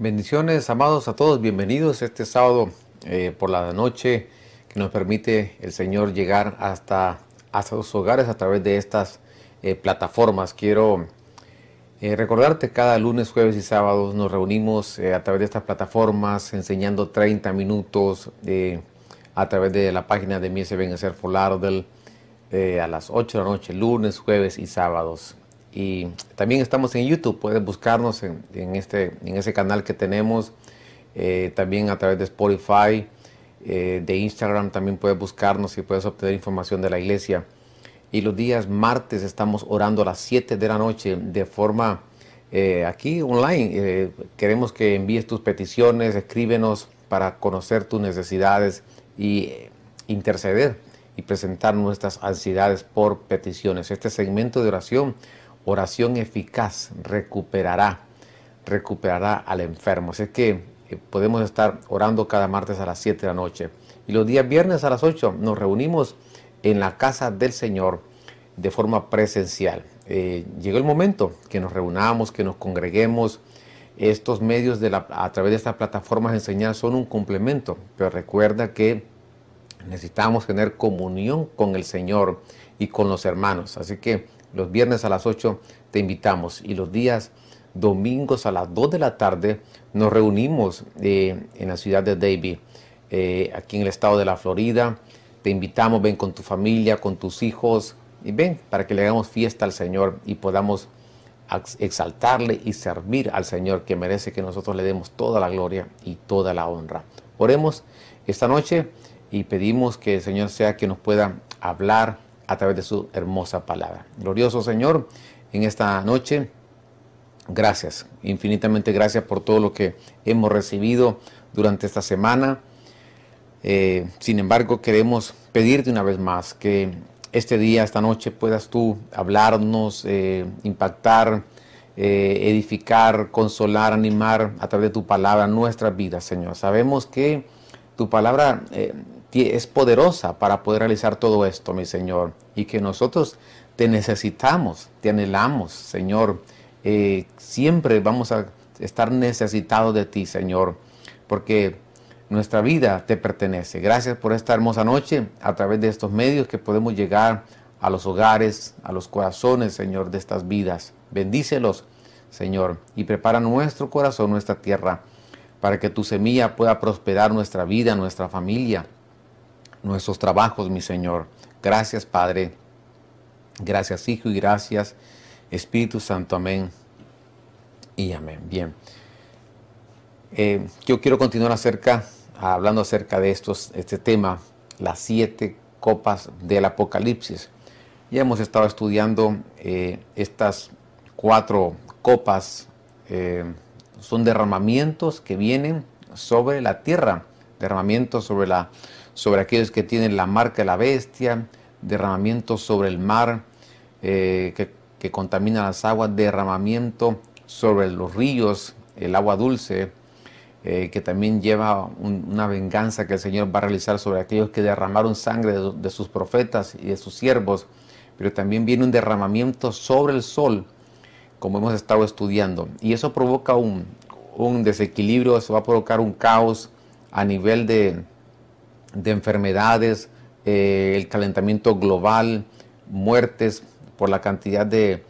Bendiciones, amados a todos, bienvenidos este sábado eh, por la noche que nos permite el Señor llegar hasta, hasta sus hogares a través de estas eh, plataformas. Quiero eh, recordarte, cada lunes, jueves y sábados nos reunimos a través de estas plataformas enseñando 30 minutos a través de la página de Mies Ser Folardel a las 8 de la noche, lunes, jueves y sábados. Y también estamos en YouTube, puedes buscarnos en, este, en ese canal que tenemos, eh, también a través de Spotify, eh, de Instagram también puedes buscarnos y puedes obtener información de la iglesia. Y los días martes estamos orando a las 7 de la noche de forma eh, aquí online. queremos que envíes tus peticiones, escríbenos para conocer tus necesidades y interceder y presentar nuestras ansiedades por peticiones. Este segmento de oración oración eficaz recuperará, recuperará al enfermo. Así que eh, podemos estar orando cada martes a las 7 de la noche. Y los días viernes a las 8 nos reunimos en la casa del Señor de forma presencial. Eh, llegó el momento que nos reunamos, que nos congreguemos. Estos medios de la, a través de estas plataformas de enseñar son un complemento, pero recuerda que necesitamos tener comunión con el Señor y con los hermanos. Así que los viernes a las 8 te invitamos y los días domingos a las 2 de la tarde nos reunimos eh, en la ciudad de Davie, eh, aquí en el estado de la Florida. Te invitamos, ven con tu familia, con tus hijos y ven para que le hagamos fiesta al Señor y podamos exaltarle y servir al Señor que merece que nosotros le demos toda la gloria y toda la honra. Oremos esta noche y pedimos que el Señor sea que nos pueda hablar a través de su hermosa palabra. Glorioso Señor, en esta noche, gracias, infinitamente gracias por todo lo que hemos recibido durante esta semana. Eh, sin embargo, queremos pedirte una vez más que este día, esta noche, puedas tú hablarnos, eh, impactar, eh, edificar, consolar, animar a través de tu palabra nuestras vidas, Señor. Sabemos que tu palabra es poderosa para poder realizar todo esto, mi Señor, y que nosotros te necesitamos, te anhelamos, Señor. Eh, siempre vamos a estar necesitados de ti, Señor, porque nuestra vida te pertenece. Gracias por esta hermosa noche a través de estos medios que podemos llegar a los hogares, a los corazones, Señor, de estas vidas. Bendícelos, Señor, y prepara nuestro corazón, nuestra tierra, para que tu semilla pueda prosperar nuestra vida, nuestra familia nuestros trabajos, mi Señor. Gracias, Padre. Gracias, Hijo, y gracias, Espíritu Santo. Amén. Y amén. Bien. Eh, yo quiero continuar acerca, hablando acerca de estos, este tema, las siete copas del Apocalipsis. Ya hemos estado estudiando eh, estas cuatro copas, eh, son derramamientos que vienen sobre la tierra, derramamientos sobre la sobre aquellos que tienen la marca de la bestia, derramamiento sobre el mar eh, que, contamina las aguas, derramamiento sobre los ríos, el agua dulce, eh, que también lleva una venganza que el Señor va a realizar sobre aquellos que derramaron sangre de, sus profetas y de sus siervos, pero también viene un derramamiento sobre el sol, como hemos estado estudiando, y eso provoca un, un desequilibrio, eso va a provocar un caos a nivel de, de enfermedades, eh, el calentamiento global, muertes por la cantidad de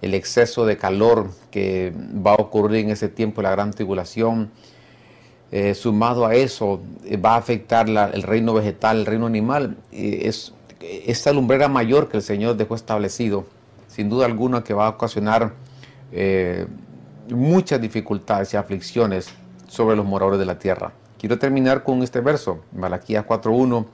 el exceso de calor que va a ocurrir en ese tiempo la gran tribulación. Eh, sumado a eso, eh, va a afectar el reino vegetal, el reino animal. es esta lumbrera mayor que el Señor dejó establecido, sin duda alguna que va a ocasionar muchas dificultades y aflicciones sobre los moradores de la tierra. Quiero terminar con este verso, Malaquías 4.1.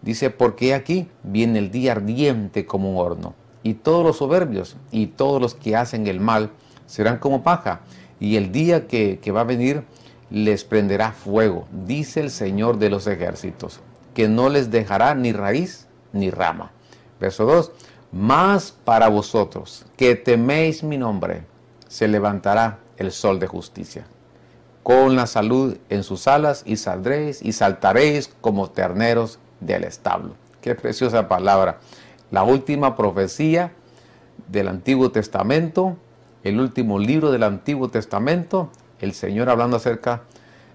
Dice, porque aquí viene el día ardiente como un horno, y todos los soberbios y todos los que hacen el mal serán como paja, y el día que, que va a venir les prenderá fuego, dice el Señor de los ejércitos, que no les dejará ni raíz ni rama. Verso 2, más para vosotros que teméis mi nombre, se levantará el sol de justicia con la salud en sus alas y saldréis y saltaréis como terneros del establo. Qué preciosa palabra. La última profecía del Antiguo Testamento, el último libro del Antiguo Testamento, el Señor hablando acerca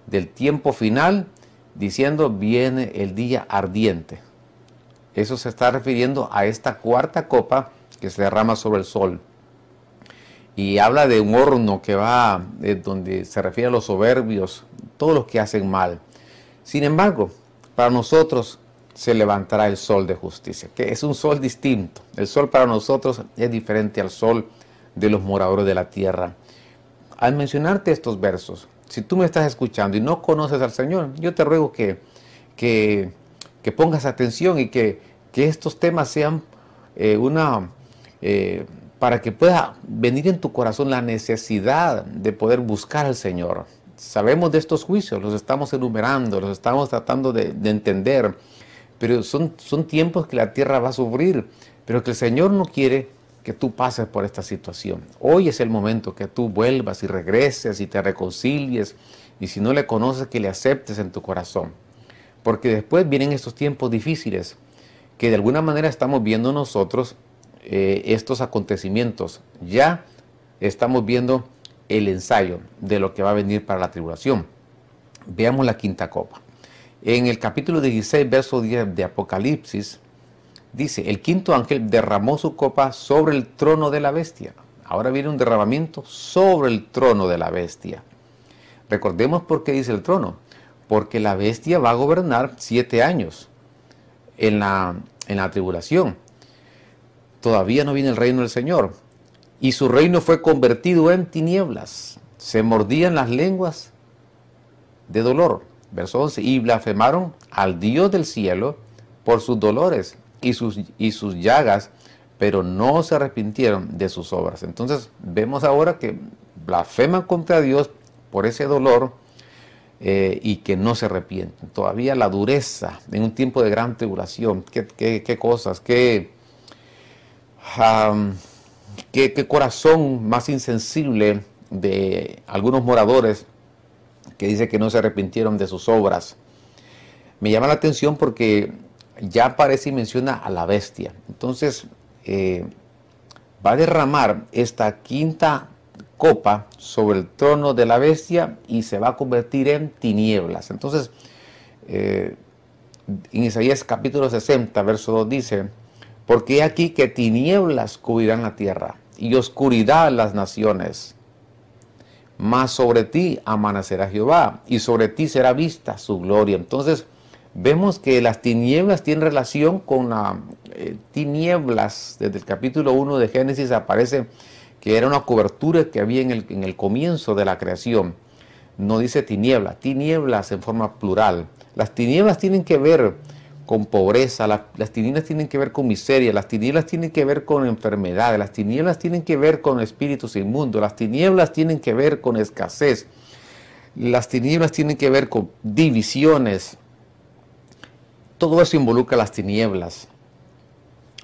del tiempo final, diciendo, viene el día ardiente. Eso se está refiriendo a esta cuarta copa que se derrama sobre el sol. Y habla de un horno que va, eh, donde se refiere a los soberbios, todos los que hacen mal. Sin embargo, para nosotros se levantará el sol de justicia, que es un sol distinto. El sol para nosotros es diferente al sol de los moradores de la tierra. Al mencionarte estos versos, si tú me estás escuchando y no conoces al Señor, yo te ruego que, que, pongas atención y que, estos temas sean eh, una... Eh, para que pueda venir en tu corazón la necesidad de poder buscar al Señor. Sabemos de estos juicios, los estamos enumerando, los estamos tratando de, de entender, pero son, son tiempos que la tierra va a sufrir, pero que el Señor no quiere que tú pases por esta situación. Hoy es el momento que tú vuelvas y regreses y te reconcilies y si no le conoces que le aceptes en tu corazón. Porque después vienen estos tiempos difíciles que de alguna manera estamos viendo nosotros eh, estos acontecimientos. Ya estamos viendo el ensayo de lo que va a venir para la tribulación. Veamos la quinta copa. En el capítulo 16, verso 10 de Apocalipsis, Dice, el quinto ángel derramó su copa sobre el trono de la bestia. Ahora viene un derramamiento sobre el trono de la bestia. Recordemos por qué dice el trono. Porque la bestia va a gobernar siete años en la, en la tribulación. Todavía no viene el reino del Señor. Y su reino fue convertido en tinieblas. Se mordían las lenguas de dolor. Verso 11. Y blasfemaron al Dios del cielo por sus dolores y sus, y sus llagas, pero no se arrepintieron de sus obras. Entonces vemos ahora que blasfeman contra Dios por ese dolor eh, y que no se arrepienten. Todavía la dureza en un tiempo de gran tribulación, qué, qué, cosas, qué, qué, corazón más insensible de algunos moradores que dice que no se arrepintieron de sus obras. Me llama la atención porque ya aparece y menciona a la bestia. Entonces, eh, va a derramar esta quinta copa sobre el trono de la bestia y se va a convertir en tinieblas. Entonces, eh, en Isaías capítulo 60, verso 2 dice, porque aquí que tinieblas cubrirán la tierra y oscuridad las naciones. Mas sobre ti amanecerá Jehová y sobre ti será vista su gloria. Entonces, vemos que las tinieblas tienen relación con las eh, tinieblas. Desde el capítulo 1 de Génesis aparece que era una cobertura que había en el, en el comienzo de la creación. No dice tinieblas, tinieblas en forma plural. Las tinieblas tienen que ver con pobreza, las tinieblas tienen que ver con miseria, las tinieblas tienen que ver con enfermedades, las tinieblas tienen que ver con espíritus inmundos, las tinieblas tienen que ver con escasez, las tinieblas tienen que ver con divisiones, todo eso involucra las tinieblas,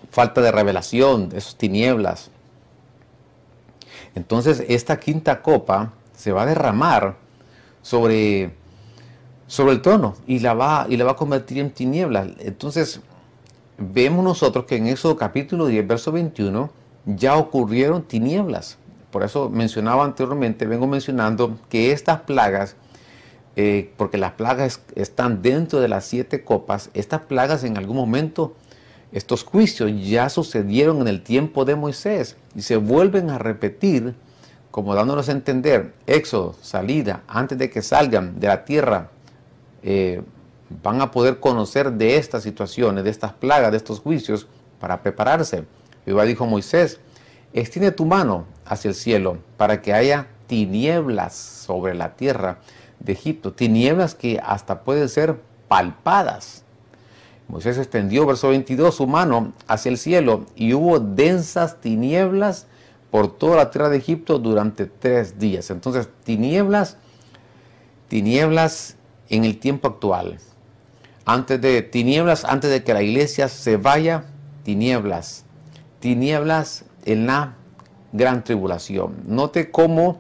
falta de revelación esas tinieblas. Entonces esta quinta copa se va a derramar sobre, sobre el trono y la, va, y la va a convertir en tinieblas. Entonces vemos nosotros que en eso capítulo 10, verso 21, ya ocurrieron tinieblas. Por eso mencionaba anteriormente, vengo mencionando que estas plagas eh, porque las plagas están dentro de las siete copas, estas plagas en algún momento, estos juicios ya sucedieron en el tiempo de Moisés y se vuelven a repetir, como dándonos a entender, éxodo, salida, antes de que salgan de la tierra, eh, van a poder conocer de estas situaciones, de estas plagas, de estos juicios, para prepararse. Jehová dijo Moisés, extiende tu mano hacia el cielo para que haya tinieblas sobre la tierra de Egipto, tinieblas que hasta pueden ser palpadas. Moisés extendió, verso 22, su mano hacia el cielo y hubo densas tinieblas por toda la tierra de Egipto durante tres días. Entonces, tinieblas, tinieblas en el tiempo actual. Antes de tinieblas, antes de que la iglesia se vaya, tinieblas. Tinieblas en la gran tribulación. Note cómo,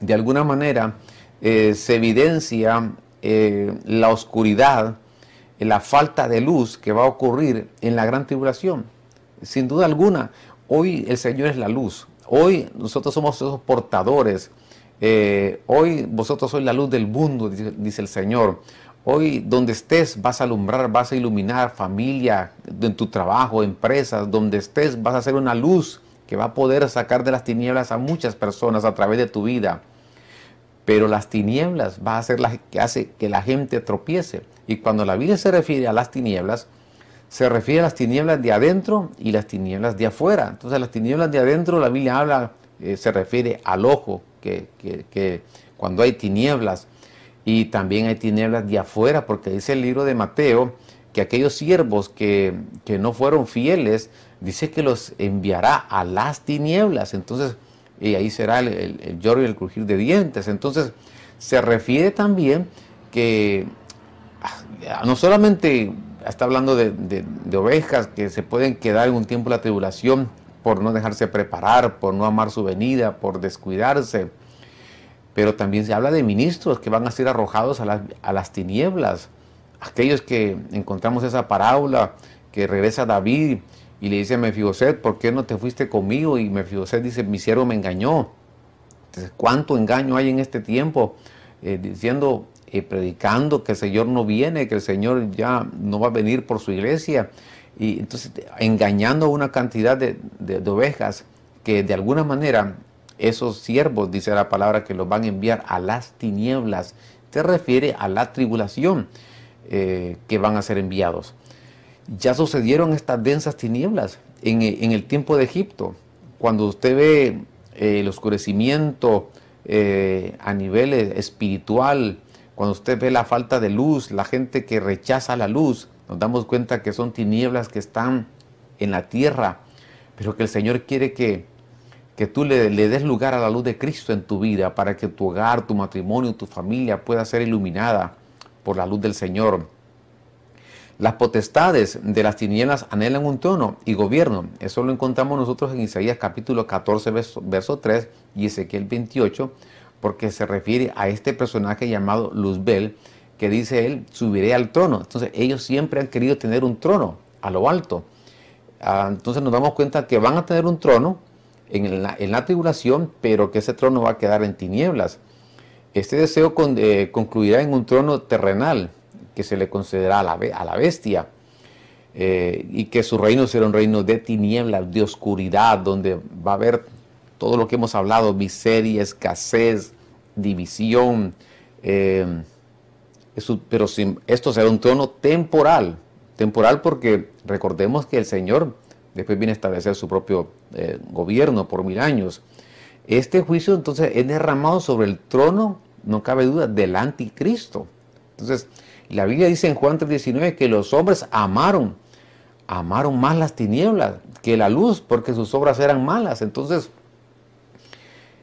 de alguna manera, eh, se evidencia eh, la oscuridad, la falta de luz que va a ocurrir en la gran tribulación. Sin duda alguna, hoy el Señor es la luz. Hoy nosotros somos esos portadores Eh, hoy vosotros sois la luz del mundo, dice, el Señor. Hoy donde estés vas a alumbrar, vas a iluminar familia, en tu trabajo, empresas, donde estés vas a ser una luz que va a poder sacar de las tinieblas a muchas personas a través de tu vida. Pero las tinieblas va a ser la que hace que la gente tropiece. Y cuando la Biblia se refiere a las tinieblas, se refiere a las tinieblas de adentro y las tinieblas de afuera. Entonces las tinieblas de adentro, la Biblia habla, eh, se refiere al ojo, que, que, cuando hay tinieblas, y también hay tinieblas de afuera, porque dice el libro de Mateo que aquellos siervos que, que no fueron fieles, dice que los enviará a las tinieblas. Entonces, y ahí será el, el, lloro y el crujir de dientes. Entonces, se refiere también que ah, no solamente está hablando de, ovejas que se pueden quedar en un tiempo de la tribulación por no dejarse preparar, por no amar su venida, por descuidarse. Pero también se habla de ministros que van a ser arrojados a, las tinieblas. Aquellos que encontramos esa parábola que regresa David y le dice a Mefiboset, ¿por qué no te fuiste conmigo? Y Mefiboset dice, mi siervo me engañó. Entonces, ¿cuánto engaño hay en este tiempo? Eh, diciendo, eh, predicando que el Señor no viene, que el Señor ya no va a venir por su iglesia. Y entonces engañando a una cantidad de, ovejas que de alguna manera esos siervos, dice la palabra, que los van a enviar a las tinieblas. Se refiere a la tribulación eh, que van a ser enviados. Ya sucedieron estas densas tinieblas en, el tiempo de Egipto. Cuando usted ve eh, el oscurecimiento a nivel espiritual, cuando usted ve la falta de luz, la gente que rechaza la luz, nos damos cuenta que son tinieblas que están en la tierra, pero que el Señor quiere que, que tú le, des lugar a la luz de Cristo en tu vida para que tu hogar, tu matrimonio, tu familia pueda ser iluminada por la luz del Señor. Las potestades de las tinieblas anhelan un trono y gobierno. Eso lo encontramos nosotros en Isaías capítulo 14, verso, verso 3 y Ezequiel 28 porque se refiere a este personaje llamado Luzbel, que dice él, subiré al trono. Entonces ellos siempre han querido tener un trono a lo alto. Ah, entonces nos damos cuenta que van a tener un trono en la, tribulación, pero que ese trono va a quedar en tinieblas. Este deseo eh, concluirá en un trono terrenal que se le concederá a la, bestia. Eh, y que su reino será un reino de tinieblas, de oscuridad, donde va a haber todo lo que hemos hablado, miseria, escasez, división. Eh, pero esto será un trono temporal, temporal porque recordemos que el Señor después viene a establecer su propio eh, gobierno por mil años. Este juicio entonces es derramado sobre el trono, no cabe duda, del anticristo. Entonces, la Biblia dice en Juan 3:19 que los hombres amaron, amaron más las tinieblas que la luz porque sus obras eran malas. Entonces,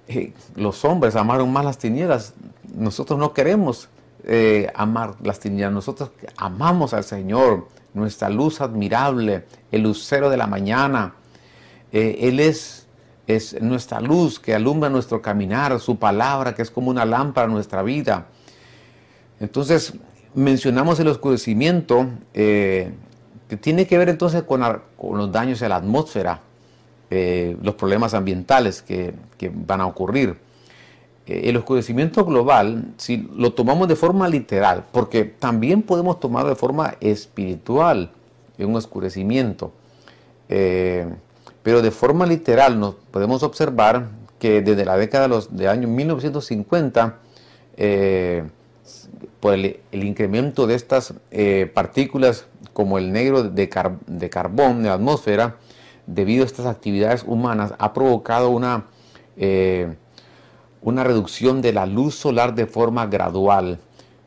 eh, los hombres amaron más las tinieblas. Nosotros no queremos eh, amar las tinieblas. Nosotros amamos al Señor, nuestra luz admirable, el lucero de la mañana. Eh, él es, es nuestra luz que alumbra nuestro caminar, su palabra que es como una lámpara en nuestra vida. Entonces, mencionamos el oscurecimiento que tiene que ver entonces con, los daños a la atmósfera. Eh, los problemas ambientales que, van a ocurrir. Eh, el oscurecimiento global, si lo tomamos de forma literal, porque también podemos tomar de forma espiritual un oscurecimiento, eh, pero de forma literal nos podemos observar que desde la década de los años 1950, por el, incremento de estas partículas como el negro de, de carbón de la atmósfera, debido a estas actividades humanas, ha provocado una, eh, una reducción de la luz solar de forma gradual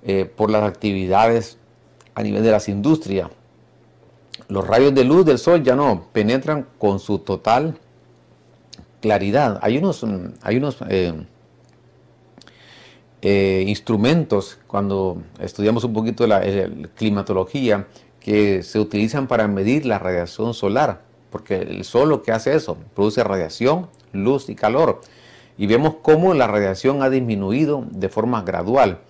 eh, por las actividades a nivel de las industrias. Los rayos de luz del sol ya no penetran con su total claridad. Hay unos, hay unos eh, instrumentos, cuando estudiamos un poquito la climatología, que se utilizan para medir la radiación solar porque el sol lo que hace eso, produce radiación, luz y calor. Y vemos cómo la radiación ha disminuido de forma gradual.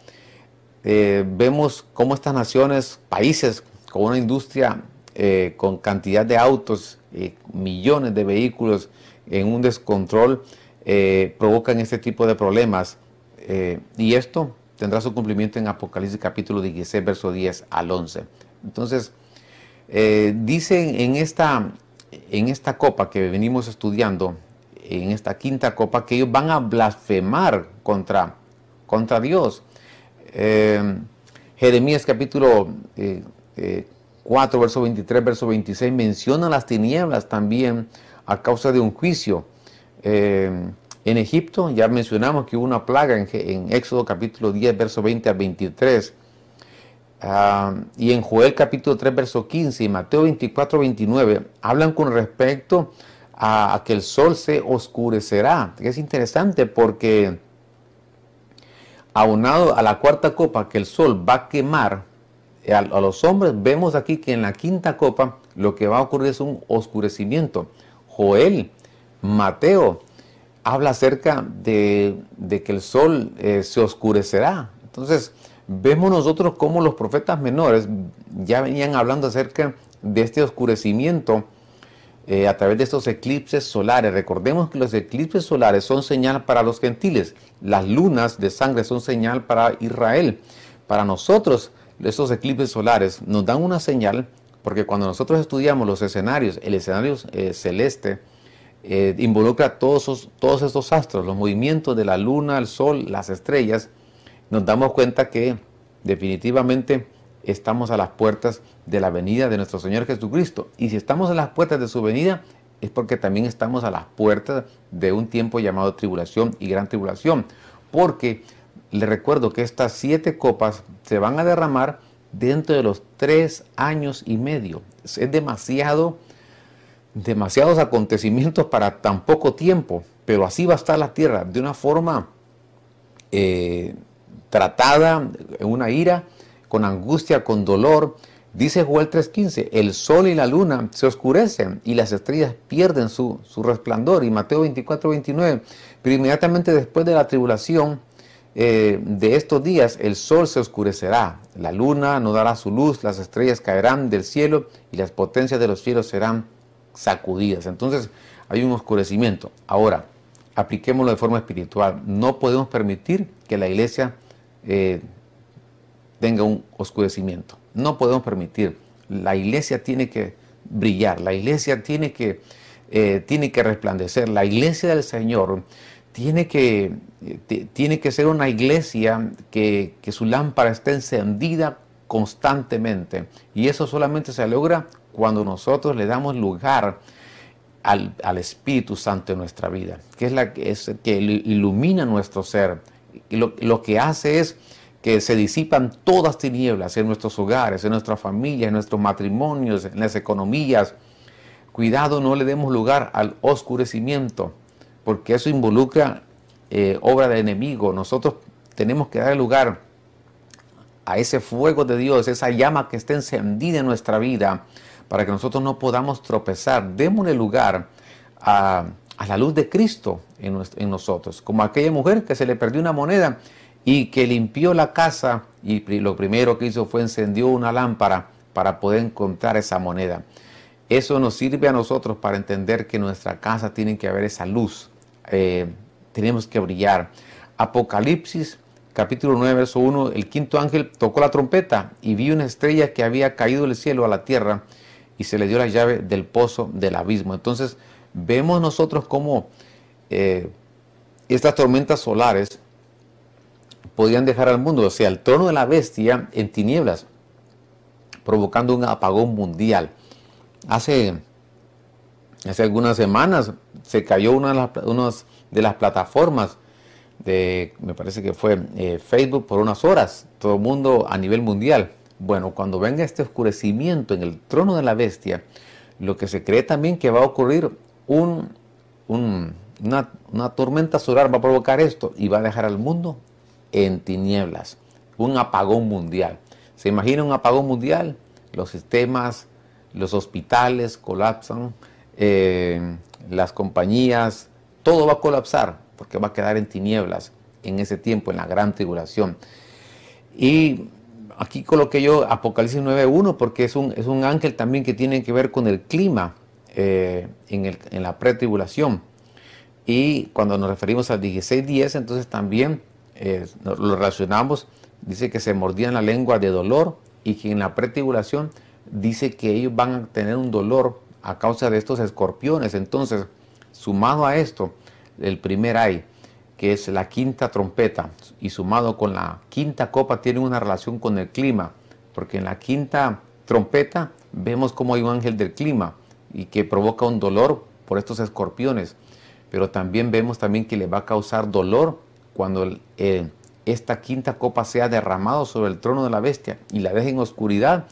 Eh, vemos cómo estas naciones, países con una industria eh, con cantidad de autos, y millones de vehículos en un descontrol, eh, provocan este tipo de problemas Eh, y esto tendrá su cumplimiento en Apocalipsis capítulo 16, verso 10 al 11. Entonces, eh, dice en esta, en esta copa que venimos estudiando, en esta quinta copa, que ellos van a blasfemar contra, contra Dios. Eh, Jeremías capítulo 4, verso 23, verso 26 menciona las tinieblas también a causa de un juicio. En Egipto ya mencionamos que hubo una plaga en, Éxodo capítulo 10, verso 20 al 23. Ah, y en Joel capítulo 3, verso 15 y Mateo 24, 29 hablan con respecto a, que el sol se oscurecerá. Es interesante porque aunado a la cuarta copa que el sol va a quemar a, a los hombres, vemos aquí que en la quinta copa lo que va a ocurrir es un oscurecimiento. Joel, Mateo, habla acerca de, que el sol eh, se oscurecerá. Entonces, vemos nosotros cómo los profetas menores ya venían hablando acerca de este oscurecimiento eh, a través de estos eclipses solares. Recordemos que los eclipses solares son señal para los gentiles, las lunas de sangre son señal para Israel. Para nosotros, estos eclipses solares nos dan una señal porque cuando nosotros estudiamos los escenarios, el escenario eh, celeste, eh, involucra todos, todos estos astros, los movimientos de la luna, el sol, las estrellas, nos damos cuenta que definitivamente estamos a las puertas de la venida de nuestro Señor Jesucristo. Y si estamos a las puertas de su venida, es porque también estamos a las puertas de un tiempo llamado tribulación y gran tribulación. Porque le recuerdo que estas siete copas se van a derramar dentro de los tres años y medio. Es demasiado demasiados acontecimientos para tan poco tiempo, pero así va a estar la tierra, de una forma eh, tratada, una ira, con angustia, con dolor. Dice Joel 3:15, el sol y la luna se oscurecen y las estrellas pierden su, resplandor. Y Mateo 24:29, pero inmediatamente después de la tribulación eh, de estos días, el sol se oscurecerá, la luna no dará su luz, las estrellas caerán del cielo y las potencias de los cielos serán sacudidas. Entonces hay un oscurecimiento. Ahora, apliquémoslo de forma espiritual. No podemos permitir que la iglesia eh, tenga un oscurecimiento. No podemos permitir. La iglesia tiene que brillar, la iglesia tiene que, eh, tiene que resplandecer, la iglesia del Señor tiene que, eh, tiene que ser una iglesia que, que su lámpara esté encendida constantemente. Y eso solamente se logra cuando nosotros le damos lugar al, Espíritu Santo en nuestra vida, que es la que, es, que ilumina nuestro ser. Y lo, que hace es que se disipan todas tinieblas en nuestros hogares, en nuestras familias, en nuestros matrimonios, en las economías. Cuidado, no le demos lugar al oscurecimiento, porque eso involucra eh, obra de enemigo. Nosotros tenemos que dar lugar a ese fuego de Dios, esa llama que esté encendida en nuestra vida, para que nosotros no podamos tropezar. Démosle lugar a, la luz de Cristo en, en, nosotros, como aquella mujer que se le perdió una moneda y que limpió la casa y lo primero que hizo fue encendió una lámpara para poder encontrar esa moneda. Eso nos sirve a nosotros para entender que nuestra casa tiene que haber esa luz. Eh, tenemos que brillar. Apocalipsis capítulo 9, verso 1, el quinto ángel tocó la trompeta y vio una estrella que había caído del cielo a la tierra y se le dio la llave del pozo del abismo. Entonces vemos nosotros cómo eh, estas tormentas solares podían dejar al mundo, o sea, el trono de la bestia en tinieblas, provocando un apagón mundial. Hace, hace algunas semanas se cayó una de las, plataformas de, me parece que fue eh, Facebook por unas horas, todo el mundo a nivel mundial. Bueno, cuando venga este oscurecimiento en el trono de la bestia, lo que se cree también que va a ocurrir un, una, una, tormenta solar va a provocar esto y va a dejar al mundo en tinieblas, un apagón mundial. ¿Se imagina un apagón mundial? Los sistemas, los hospitales colapsan, eh, las compañías, todo va a colapsar porque va a quedar en tinieblas en ese tiempo, en la gran tribulación. Y aquí coloqué yo Apocalipsis 9.1 porque es un, es un ángel también que tiene que ver con el clima eh, en, el, en, la pretribulación. Y cuando nos referimos al 16.10, entonces también lo relacionamos, dice que se mordían la lengua de dolor y que en la pretribulación dice que ellos van a tener un dolor a causa de estos escorpiones. Entonces, sumado a esto, el primer ay, que es la quinta trompeta, y sumado con la quinta copa, tiene una relación con el clima, porque en la quinta trompeta vemos como hay un ángel del clima y que provoca un dolor por estos escorpiones, pero también vemos también que le va a causar dolor cuando eh, esta quinta copa sea derramado sobre el trono de la bestia y la deje en oscuridad,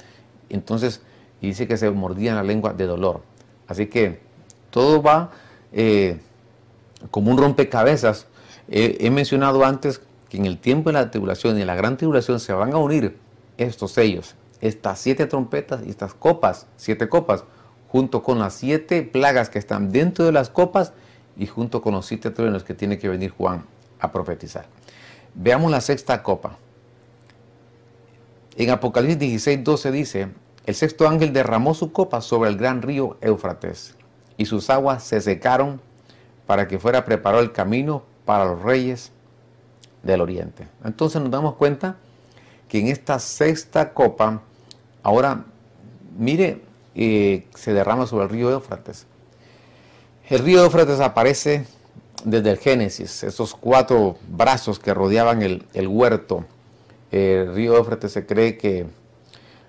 entonces dice que se mordía en la lengua de dolor. Así que todo va eh, como un rompecabezas. he mencionado antes que en el tiempo de la tribulación y en la gran tribulación se van a unir estos sellos, estas siete trompetas y estas copas, siete copas, junto con las siete plagas que están dentro de las copas y junto con los siete truenos que tiene que venir Juan a profetizar. Veamos la sexta copa. En Apocalipsis 16, 12 dice, el sexto ángel derramó su copa sobre el gran río Éufrates y sus aguas se secaron para que fuera preparado el camino para los reyes del oriente. Entonces nos damos cuenta que en esta sexta copa, ahora mire, eh, se derrama sobre el río Éufrates. El río Éufrates aparece desde el Génesis, esos cuatro brazos que rodeaban el, huerto. El río Éufrates se cree que,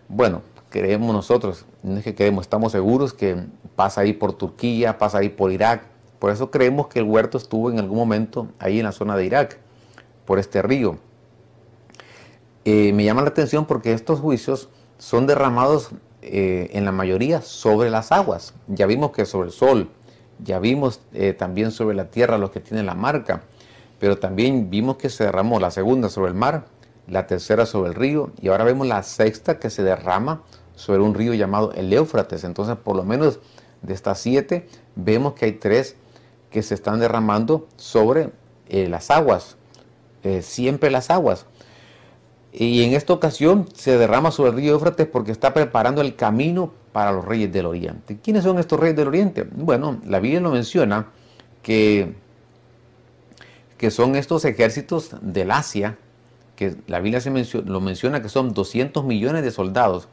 bueno, creemos nosotros, no es que creemos, estamos seguros que pasa ahí por Turquía, pasa ahí por Irak. Por eso creemos que el huerto estuvo en algún momento ahí en la zona de Irak, por este río. Eh, me llama la atención porque estos juicios son derramados eh, en la mayoría sobre las aguas. Ya vimos que sobre el sol, ya vimos eh, también sobre la tierra los que tienen la marca, pero también vimos que se derramó la segunda sobre el mar, la tercera sobre el río y ahora vemos la sexta que se derrama sobre un río llamado el Éufrates. Entonces, por lo menos de estas siete, vemos que hay tres que se están derramando sobre eh, las aguas, eh, siempre las aguas. Y en esta ocasión se derrama sobre el río Éufrates porque está preparando el camino para los reyes del oriente. ¿Quiénes son estos reyes del oriente? Bueno, la Biblia lo menciona que, que son estos ejércitos del Asia, que la Biblia se lo menciona que son 200 millones de soldados.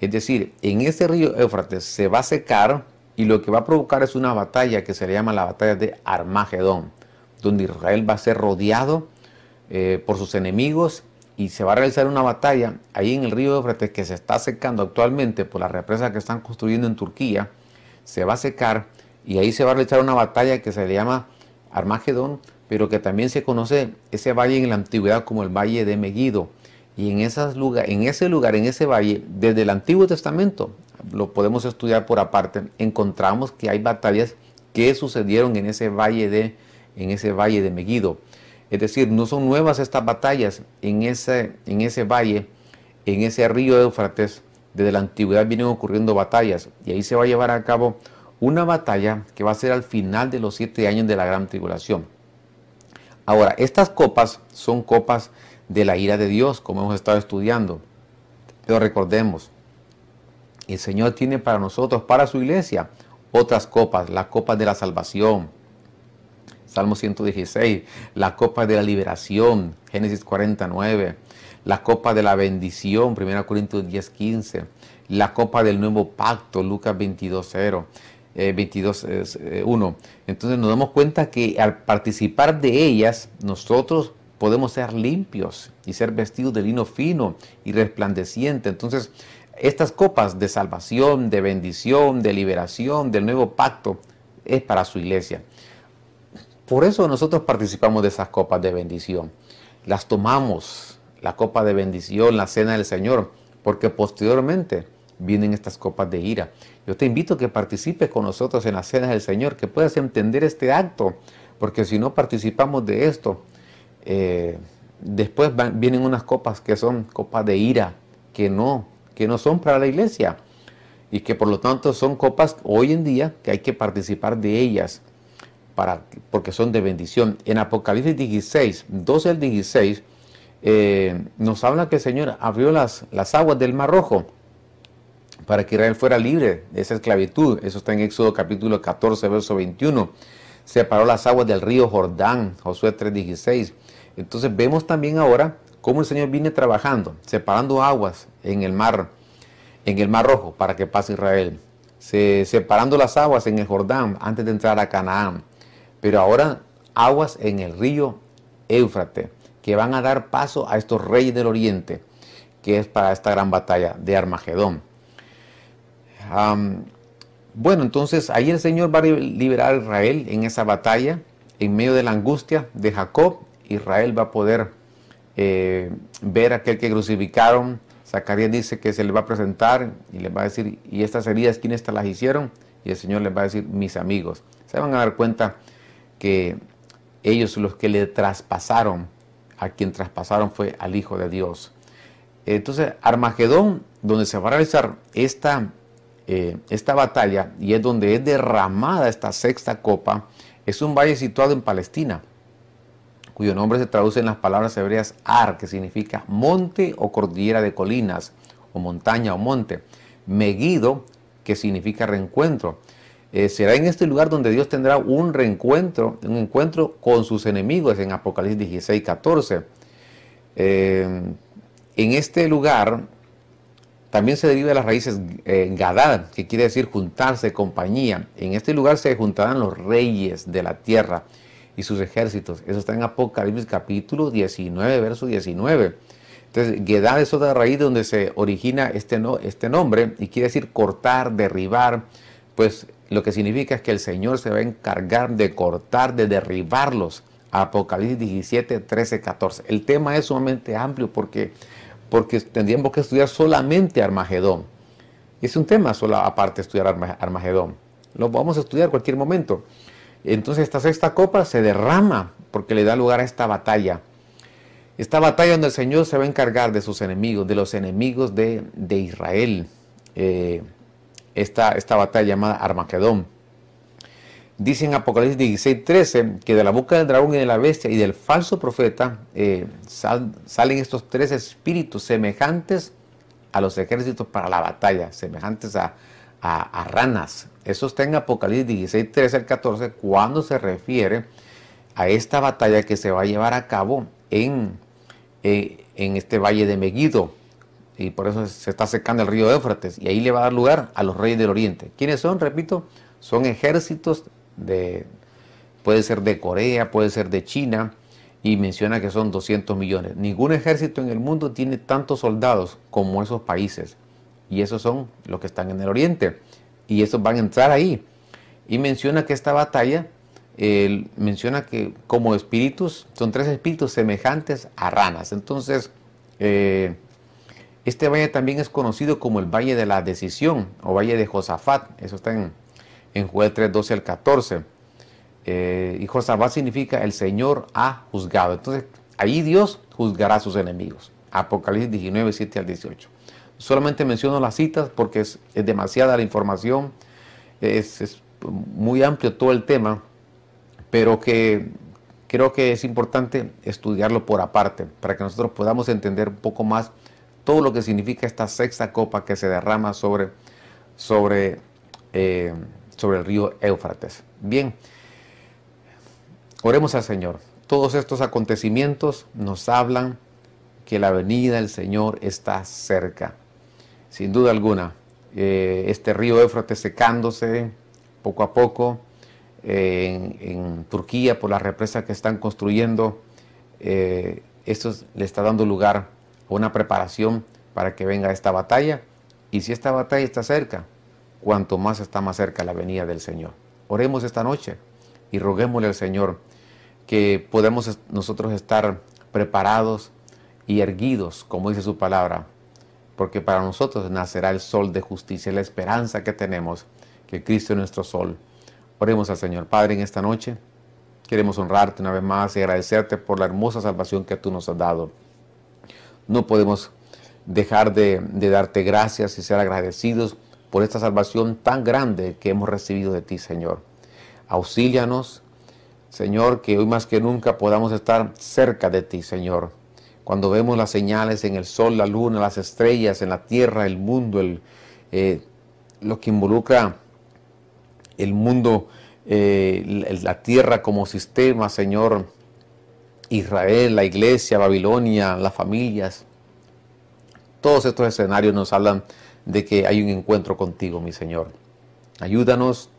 Es decir, en ese río Éufrates se va a secar y lo que va a provocar es una batalla que se le llama la batalla de Armagedón, donde Israel va a ser rodeado eh, por sus enemigos y se va a realizar una batalla ahí en el río Éufrates que se está secando actualmente por la represa que están construyendo en Turquía. Se va a secar y ahí se va a realizar una batalla que se le llama Armagedón, pero que también se conoce ese valle en la antigüedad como el Valle de Megiddo. Y en, esas en ese lugar, en ese valle, desde el Antiguo Testamento, lo podemos estudiar por aparte, encontramos que hay batallas que sucedieron en ese valle de, en ese valle de Megiddo. Es decir, no son nuevas estas batallas en ese, en ese valle, en ese río Éufrates. Desde la antigüedad vienen ocurriendo batallas y ahí se va a llevar a cabo una batalla que va a ser al final de los siete años de la gran tribulación. Ahora, estas copas son copas de la ira de Dios, como hemos estado estudiando. Pero recordemos, el Señor tiene para nosotros, para su iglesia, otras copas, las copas de la salvación, Salmo 116, la copa de la liberación, Génesis 49, la copa de la bendición, 1 Corintios 10, 15, la copa del nuevo pacto, Lucas 22, 0. 22, 1. Entonces nos damos cuenta que al participar de ellas, nosotros podemos ser limpios y ser vestidos de lino fino y resplandeciente. Entonces, estas copas de salvación, de bendición, de liberación, del nuevo pacto, es para su iglesia. Por eso nosotros participamos de esas copas de bendición. Las tomamos, la copa de bendición, la cena del Señor, porque posteriormente vienen estas copas de ira. Yo te invito a que participes con nosotros en la cena del Señor, que puedas entender este acto, porque si no participamos de esto, eh, después vienen unas copas que son copas de ira, que no, que no son para la iglesia y que por lo tanto son copas hoy en día que hay que participar de ellas porque son de bendición. En Apocalipsis 16, 12 al 16, eh, nos habla que el Señor abrió las, las aguas del Mar Rojo para que Israel fuera libre de esa esclavitud. Eso está en Éxodo capítulo 14, verso 21. Separó las aguas del río Jordán, Josué 3:16. Entonces vemos también ahora cómo el Señor viene trabajando, separando aguas en el mar, en el mar rojo para que pase Israel, separando las aguas en el Jordán antes de entrar a Canaán, pero ahora aguas en el río Éufrates, que van a dar paso a estos reyes del oriente, que es para esta gran batalla de Armagedón. bueno, entonces ahí el Señor va a liberar a Israel en esa batalla, en medio de la angustia de Jacob, Israel va a poder eh, ver a aquel que crucificaron, Zacarías dice que se le va a presentar y le va a decir, ¿y estas heridas quiénes te las hicieron? Y el Señor les va a decir, mis amigos. Se van a dar cuenta que ellos los que le traspasaron, a quien traspasaron fue al Hijo de Dios. Entonces, Armagedón, donde se va a realizar esta, eh, esta batalla y es donde es derramada esta sexta copa, es un valle situado en Palestina cuyo nombre se traduce en las palabras hebreas Ar, que significa monte o cordillera de colinas, o montaña o monte. Megido, que significa reencuentro. Eh, será en este lugar donde Dios tendrá un reencuentro, un encuentro con sus enemigos en Apocalipsis 16, 14. Eh, en este lugar también se deriva de las raíces eh, Gadad, que quiere decir juntarse, compañía. En este lugar se juntarán los reyes de la tierra y sus ejércitos. Eso está en Apocalipsis capítulo 19, verso 19. Entonces, Gedad es otra raíz donde se origina este, no, este nombre y quiere decir cortar, derribar. Pues lo que significa es que el Señor se va a encargar de cortar, de derribarlos. Apocalipsis 17, 13, 14. El tema es sumamente amplio porque, porque tendríamos que estudiar solamente Armagedón. Es un tema solo aparte estudiar Armagedón. Lo vamos a estudiar cualquier momento. Entonces esta sexta copa se derrama porque le da lugar a esta batalla. Esta batalla donde el Señor se va a encargar de sus enemigos, de los enemigos de, Israel. Eh, esta, esta, batalla llamada Armagedón. Dice en Apocalipsis 16, 13 que de la boca del dragón y de la bestia y del falso profeta eh, salen estos tres espíritus semejantes a los ejércitos para la batalla, semejantes a, a, ranas. Eso está en Apocalipsis 16, 13 al 14, cuando se refiere a esta batalla que se va a llevar a cabo en, eh, en este valle de Megiddo. Y por eso se está secando el río Éufrates. Y ahí le va a dar lugar a los reyes del oriente. ¿Quiénes son? Repito, son ejércitos de, puede ser de Corea, puede ser de China, y menciona que son 200 millones. Ningún ejército en el mundo tiene tantos soldados como esos países y esos son los que están en el oriente, y esos van a entrar ahí. Y menciona que esta batalla, menciona que como espíritus, son tres espíritus semejantes a ranas. Entonces, eh, este valle también es conocido como el Valle de la Decisión o Valle de Josafat. Eso está en, en Joel 3, 12 al 14. Eh, y Josafat significa el Señor ha juzgado. Entonces, ahí Dios juzgará a sus enemigos. Apocalipsis 19, 7 al 18. Solamente menciono las citas porque es, demasiada la información, es, muy amplio todo el tema, pero que creo que es importante estudiarlo por aparte para que nosotros podamos entender un poco más todo lo que significa esta sexta copa que se derrama sobre, sobre, eh, sobre el río Éufrates. Bien, oremos al Señor. Todos estos acontecimientos nos hablan que la venida del Señor está cerca sin duda alguna. Eh, este río Éufrates secándose poco a poco en, Turquía por la represa que están construyendo. Eh, esto le está dando lugar una preparación para que venga esta batalla. Y si esta batalla está cerca, cuanto más está más cerca la venida del Señor. Oremos esta noche y roguémosle al Señor que podamos nosotros estar preparados y erguidos, como dice su palabra, porque para nosotros nacerá el sol de justicia, la esperanza que tenemos, que Cristo es nuestro sol. Oremos al Señor. Padre, en esta noche queremos honrarte una vez más y agradecerte por la hermosa salvación que tú nos has dado. No podemos dejar de, darte gracias y ser agradecidos por esta salvación tan grande que hemos recibido de ti, Señor. Auxílianos, Señor, que hoy más que nunca podamos estar cerca de ti, Señor cuando vemos las señales en el sol, la luna, las estrellas, en la tierra, el mundo, eh, lo que involucra el mundo, eh, la tierra como sistema, Señor, Israel, la iglesia, Babilonia, las familias. Todos estos escenarios nos hablan de que hay un encuentro contigo, mi Señor. Ayúdanos,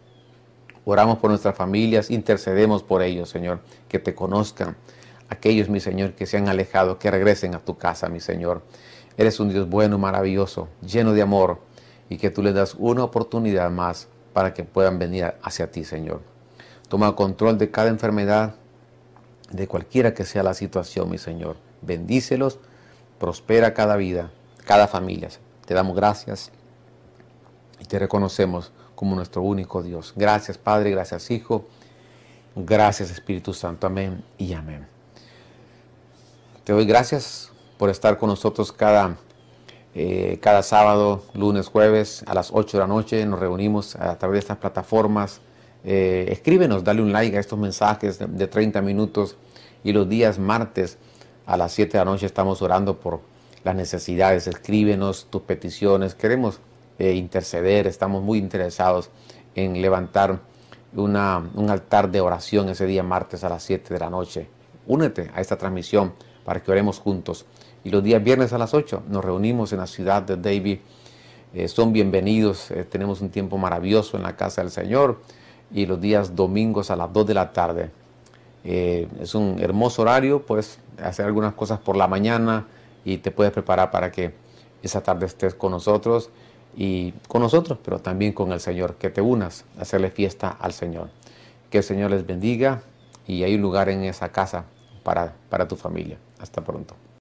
oramos por nuestras familias, intercedemos por ellos, Señor, que te conozcan. Aquellos, mi Señor, que se han alejado, que regresen a tu casa, mi Señor. Eres un Dios bueno, maravilloso, lleno de amor, y que tú les das una oportunidad más para que puedan venir hacia ti, Señor. Toma control de cada enfermedad, de cualquiera que sea la situación, mi Señor. Bendícelos, prospera cada vida, cada familia. Te damos gracias y te reconocemos como nuestro único Dios. Gracias Padre, gracias Hijo, gracias Espíritu Santo. Amén y amén. Te doy gracias por estar con nosotros cada, eh, cada sábado, lunes, jueves a las 8 de la noche. Nos reunimos a través de estas plataformas. Eh, escríbenos, dale un like a estos mensajes de, de 30 minutos y los días martes a las 7 de la noche estamos orando por las necesidades. Escríbenos tus peticiones. Queremos eh, interceder. Estamos muy interesados en levantar una, un altar de oración ese día martes a las 7 de la noche. Únete a esta transmisión para que oremos juntos. Y los días viernes a las 8 nos reunimos en la ciudad de David. Eh, son bienvenidos. Eh, tenemos un tiempo maravilloso en la casa del Señor. Y los días domingos a las 2 de la tarde eh, es un hermoso horario, puedes hacer algunas cosas por la mañana y te puedes preparar para que esa tarde estés con nosotros y con nosotros, pero también con el Señor, que te unas a hacerle fiesta al Señor. Que el Señor les bendiga y hay un lugar en esa casa para, para tu familia. Hasta pronto.